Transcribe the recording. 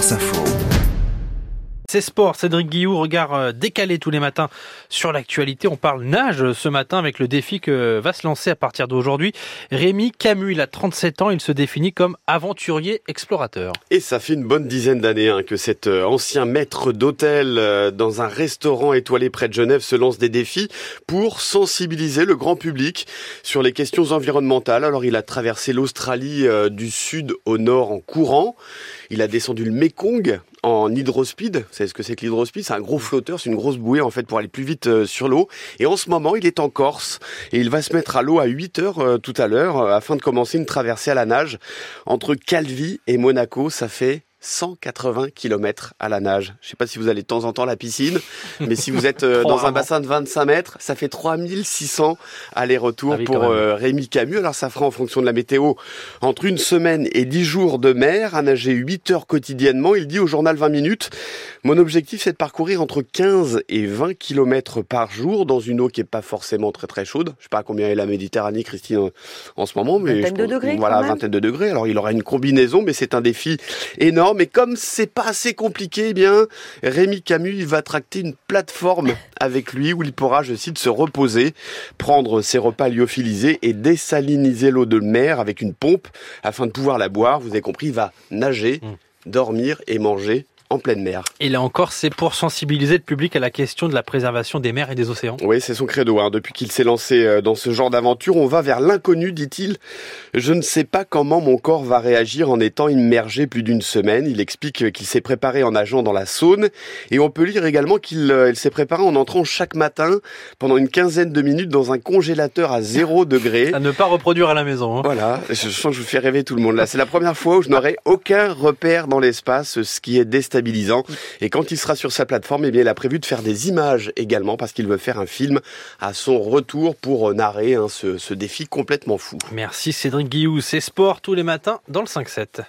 France Info. C'est sport, Cédric Guillou, regard euh, décalé tous les matins sur l'actualité. On parle nage ce matin avec le défi que va se lancer à partir d'aujourd'hui. Rémi Camus, il a 37 ans, il se définit comme aventurier explorateur. Et ça fait une bonne dizaine d'années hein, que cet euh, ancien maître d'hôtel euh, dans un restaurant étoilé près de Genève se lance des défis pour sensibiliser le grand public sur les questions environnementales. Alors il a traversé l'Australie du sud au nord en courant. Il a descendu le Mekong en hydrospeed. Savez ce que c'est que C'est un gros flotteur, c'est une grosse bouée en fait pour aller plus vite euh, sur l'eau. Et en ce moment, il est en Corse et il va se mettre à l'eau à 8 heures euh, tout à l'heure euh, afin de commencer une traversée à la nage entre Calvi et Monaco. Ça fait 180 km à la nage. Je sais pas si vous allez de temps en temps à la piscine, mais si vous êtes euh, dans un bassin de 25 mètres, ça fait 3600 aller-retour ah pour euh, Rémi Camus. Alors ça fera en fonction de la météo entre une semaine et 10 jours de mer, à nager 8 heures quotidiennement. Il dit au journal 20 minutes, mon objectif c'est de parcourir entre 15 et 20 km par jour dans une eau qui est pas forcément très très chaude. Je sais pas combien est la Méditerranée, Christine, en ce moment, mais vingtaine de degrés. Voilà, vingtaine de degrés. Alors il aura une combinaison, mais c'est un défi énorme mais comme c'est pas assez compliqué, eh bien, Rémi Camus, va tracter une plateforme avec lui où il pourra, je cite, se reposer, prendre ses repas lyophilisés et désaliniser l'eau de mer avec une pompe afin de pouvoir la boire. Vous avez compris, il va nager, mmh. dormir et manger en pleine mer. Et là encore, c'est pour sensibiliser le public à la question de la préservation des mers et des océans. Oui, c'est son credo. Hein. Depuis qu'il s'est lancé euh, dans ce genre d'aventure, on va vers l'inconnu, dit-il. Je ne sais pas comment mon corps va réagir en étant immergé plus d'une semaine. Il explique qu'il s'est préparé en nageant dans la Saône. Et on peut lire également qu'il euh, s'est préparé en entrant chaque matin pendant une quinzaine de minutes dans un congélateur à zéro degré. à ne pas reproduire à la maison. Hein. Voilà, je sens que je vous fais rêver tout le monde là. C'est la première fois où je n'aurai aucun repère dans l'espace, ce qui est déstabilisant et quand il sera sur sa plateforme, eh bien, il a prévu de faire des images également parce qu'il veut faire un film à son retour pour narrer hein, ce, ce défi complètement fou. Merci Cédric Guillou. C'est sport tous les matins dans le 5-7.